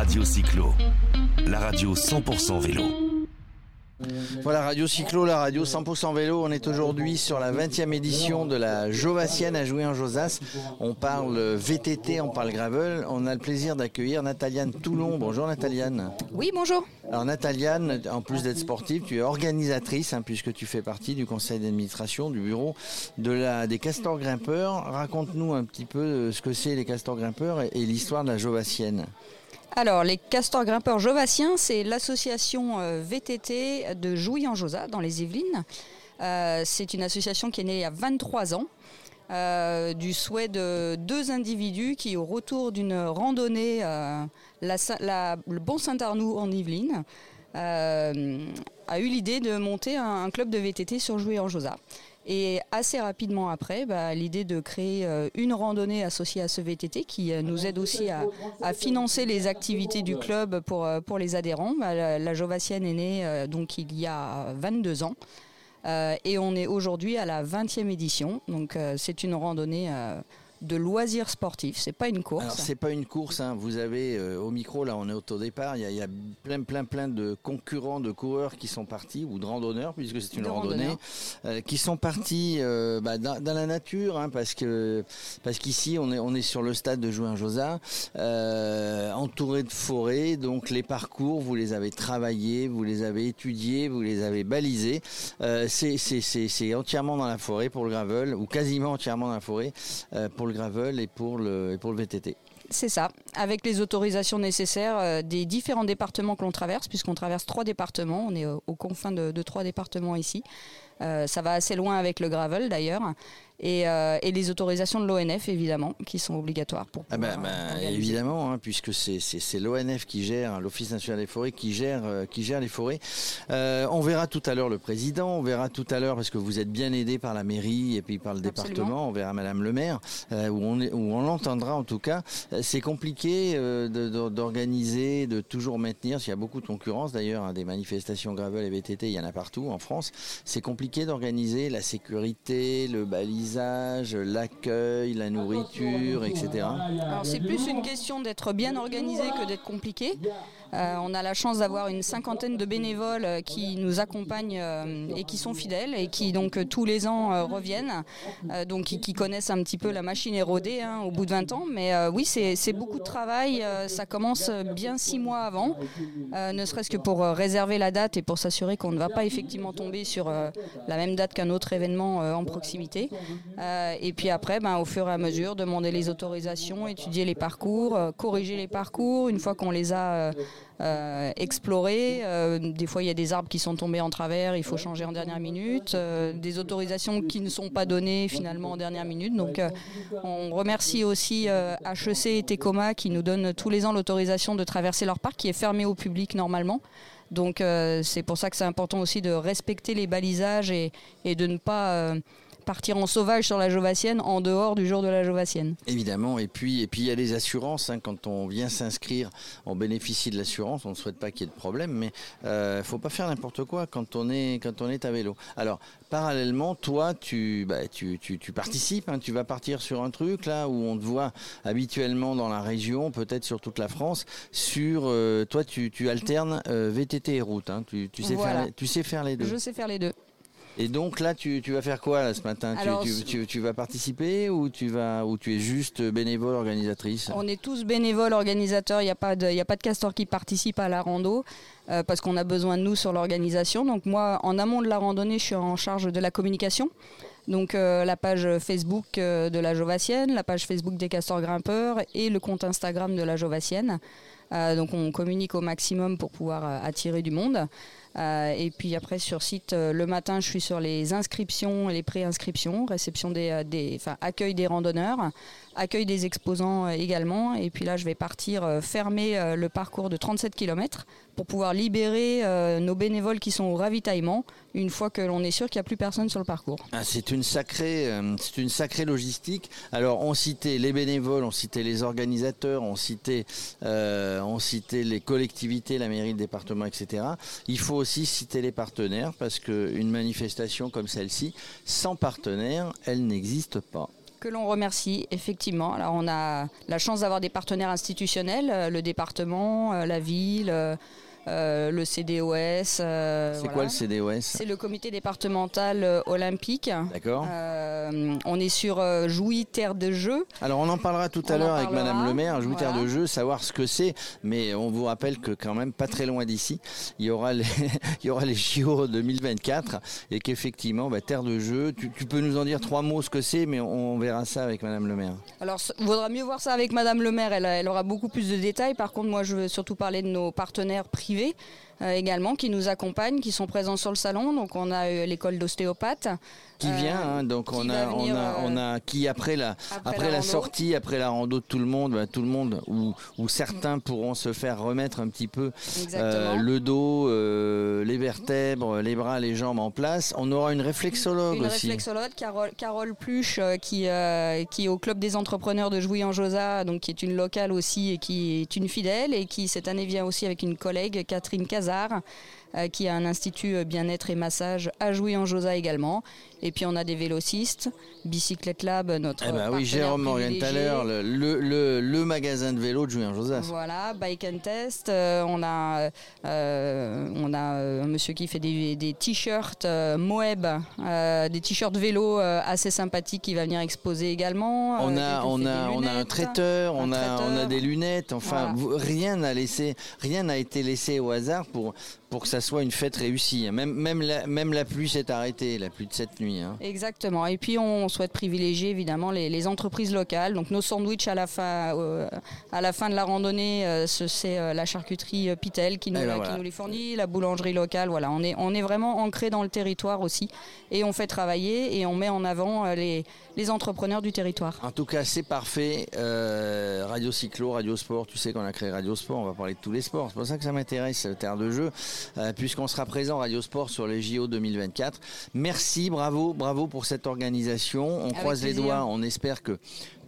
Radio Cyclo, la radio 100% vélo. Voilà, Radio Cyclo, la radio 100% vélo. On est aujourd'hui sur la 20e édition de la Jovassienne à jouer en Josas. On parle VTT, on parle gravel. On a le plaisir d'accueillir Nataliane Toulon. Bonjour Nataliane. Oui, bonjour. Alors Nataliane, en plus d'être sportive, tu es organisatrice hein, puisque tu fais partie du conseil d'administration du bureau de la, des castors grimpeurs. Raconte-nous un petit peu ce que c'est les castors grimpeurs et, et l'histoire de la Jovassienne. Alors, les castors grimpeurs jovassiens, c'est l'association euh, VTT de Jouy-en-Josas, dans les Yvelines. Euh, c'est une association qui est née il y a 23 ans. Euh, du souhait de deux individus qui, au retour d'une randonnée, le Bon Saint-Arnoux en Yvelines, a eu l'idée de monter un, un, club de VTT sur Jouy-en-Josas. Et assez rapidement après, bah, l'idée de créer euh, une randonnée associée à ce VTT qui euh, nous aide aussi à, financer les activités du club pour, euh, pour les adhérents. Bah, la, Jovassienne est née donc il y a 22 ans. Et on est aujourd'hui à la 20e édition. Donc c'est une randonnée de loisirs sportifs. C'est pas une course. Alors c'est pas une course. Hein. Vous avez euh, au micro là, on est au départ. Il y, a, il y, a, plein, plein, plein de concurrents, de coureurs qui sont partis ou de randonneurs puisque c'est une de randonnée, euh, qui sont partis euh, bah, dans, dans, la nature hein, parce que parce qu'ici on est on est sur le stade de Jouin-Josas, entouré de forêts. Donc les parcours, vous les avez travaillés, vous les avez étudiés, vous les avez balisés. C'est entièrement dans la forêt pour le gravel ou quasiment entièrement dans la forêt pour le gravel et pour le, VTT. C'est ça, avec les autorisations nécessaires euh, des différents départements que l'on traverse, puisqu'on traverse trois départements, on est aux, aux confins de, trois départements ici. Euh, ça va assez loin avec le gravel d'ailleurs. Et, euh, et, les autorisations de l'ONF évidemment qui sont obligatoires pour ah ben, ben, évidemment hein, puisque c'est l'ONF qui gère l'Office national des forêts qui gère euh, qui gère les forêts euh, on verra tout à l'heure le président on verra tout à l'heure parce que vous êtes bien aidé par la mairie et puis par le Absolument. département on verra madame le maire où on est, où on l'entendra en tout cas c'est compliqué d'organiser de, de, toujours maintenir il y a beaucoup de concurrence d'ailleurs hein, des manifestations gravel et VTT il y en a partout en France c'est compliqué d'organiser la sécurité le balisage l'accueil, la nourriture, etc. c'est plus une question d'être bien organisé que d'être compliqué. Euh, on a la chance d'avoir une cinquantaine de bénévoles euh, qui nous accompagnent euh, et qui sont fidèles et qui donc tous les ans reviennent, donc qui, qui, connaissent un petit peu la machine érodée hein, au bout de 20 ans. Mais oui, c'est beaucoup de travail. ça commence bien six mois avant, ne serait-ce que pour réserver la date et pour s'assurer qu'on ne va pas effectivement tomber sur la même date qu'un autre événement en proximité. et puis après, ben, au fur et à mesure, demander les autorisations, étudier les parcours, corriger les parcours une fois qu'on les a euh, explorer. Euh, des fois, il y a des arbres qui sont tombés en travers, il faut changer en dernière minute. Euh, des autorisations qui ne sont pas données finalement en dernière minute. Donc, on remercie aussi HEC et Tecoma qui nous donnent tous les ans l'autorisation de traverser leur parc qui est fermé au public normalement. Donc, c'est pour ça que c'est important aussi de respecter les balisages et, et de ne pas partir en sauvage sur la Jovassienne en dehors du jour de la Jovassienne. Évidemment, et puis et puis il y a les assurances. Hein, quand on vient s'inscrire, on bénéficie de l'assurance. On ne souhaite pas qu'il y ait de problème, mais il euh, faut pas faire n'importe quoi quand on est quand on est à vélo. Alors parallèlement, toi, tu bah, tu, tu, tu participes. Hein, tu vas partir sur un truc là où on te voit habituellement dans la région, peut-être sur toute la France. Sur euh, toi, tu, tu alternes euh, VTT et route. Hein, tu, tu sais voilà. faire tu sais faire les deux. Je sais faire les deux. Et donc là, tu, tu vas faire quoi là, ce matin? Alors, tu, tu, tu, vas participer ou tu, vas, ou tu es juste bénévole organisatrice? On est tous bénévoles organisateurs, il n'y a, pas de, a pas de castor qui participe à la rando euh, parce qu'on a besoin de nous sur l'organisation. Donc moi, en amont de la randonnée, je suis en charge de la communication. Donc euh, la page Facebook euh, de la Jovassienne, la page Facebook des castors grimpeurs et le compte Instagram de la Jovassienne. Euh, donc on communique au maximum pour pouvoir euh, attirer du monde. Euh, et puis après sur site, le matin, je suis sur les inscriptions et les pré-inscriptions, réception des, enfin accueil des randonneurs, accueil des exposants également. Et puis là, je vais partir fermer le parcours de 37 km pour pouvoir libérer nos bénévoles qui sont au ravitaillement une fois que l'on est sûr qu'il n'y a plus personne sur le parcours. Ah, c'est une sacrée, c'est une sacrée logistique. Alors on citait les bénévoles, on citait les organisateurs, on citait on citait les collectivités, la mairie, le département, etc. Il faut aussi citer les partenaires parce qu'une manifestation comme celle-ci, sans partenaire, elle n'existe pas. Que l'on remercie, effectivement. Alors on a la chance d'avoir des partenaires institutionnels, le département, la ville euh, le CDOS. Euh, c'est quoi le CDOS C'est le comité départemental euh, olympique. D'accord. on est sur Jouy Terre de Jeu. Alors on en parlera tout à l'heure avec Madame le maire, Jouy Terre de Jeu, savoir ce que c'est, mais on vous rappelle que quand même pas très loin d'ici, il y aura les, il y aura les JO 2024 et qu'effectivement, bah, Terre de Jeu, tu, peux nous en dire trois mots ce que c'est, mais on, verra ça avec Madame le maire. Alors il vaudra mieux voir ça avec Madame le maire, elle, elle aura beaucoup plus de détails. Par contre, moi je veux surtout parler de nos partenaires privés euh, également qui nous accompagnent, qui sont présents sur le salon. Donc on a euh, l'école d'ostéopathe qui euh, vient. Hein, donc on a, on, a, on a qui après la après, la, sortie, après la rando de tout le monde, bah, tout le monde ou, ou, certains pourront se faire remettre un petit peu le dos, les vertèbres, les bras, les jambes en place. On aura une réflexologue une aussi. Une réflexologue, Carole, Carole Pluche, qui qui est au club des entrepreneurs de Jouy-en-Josa, donc qui est une locale aussi et qui est une fidèle et qui cette année vient aussi avec une collègue Catherine Cazard, euh, qui a un institut euh, bien-être et massage à Jouy-en-Josa également. Et puis on a des vélocistes, Bicyclette Lab, notre. Eh ben oui, Jérôme Morgan tout à l'heure, le, le, le, magasin de vélo de Jouy-en-Josas. Voilà, Bike and Test. Euh, on a, on a un monsieur qui fait des, des t-shirts Moeb, des t-shirts vélo assez sympathiques qui va venir exposer également. On a, on a, on a un traiteur, on, a, on a des lunettes. Enfin, rien n'a laissé, rien n'a été laissé au hasard pour pour que ça soit une fête réussie. Même, même, la, même la pluie s'est arrêtée, la pluie de cette nuit. Hein. Exactement. Et puis on souhaite privilégier évidemment les, entreprises locales. Donc nos sandwichs à la fin, euh, à la fin de la randonnée, euh, c'est euh, la charcuterie Pitel qui nous, ben qui nous les fournit, la boulangerie locale. Voilà, on est, on est vraiment ancré dans le territoire aussi. Et on fait travailler et on met en avant les, les entrepreneurs du territoire. En tout cas, c'est parfait. Radio Cyclo, Radio Sport, tu sais qu'on a créé Radio Sport, on va parler de tous les sports. C'est pour ça que ça m'intéresse, Terre de jeu. Euh, puisqu'on sera présent Radio Sport sur les JO 2024. Merci, bravo, bravo pour cette organisation. On croise les doigts, on espère que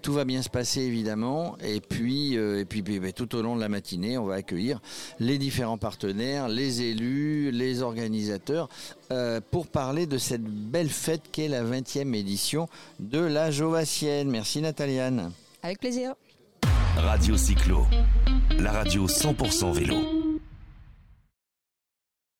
tout va bien se passer évidemment et puis euh, et puis, bah, tout au long de la matinée on va accueillir les différents partenaires les élus les organisateurs euh, pour parler de cette belle fête qu'est la 20e édition de la Jovassienne merci Nataliane avec plaisir Radio Cyclo la radio 100% vélo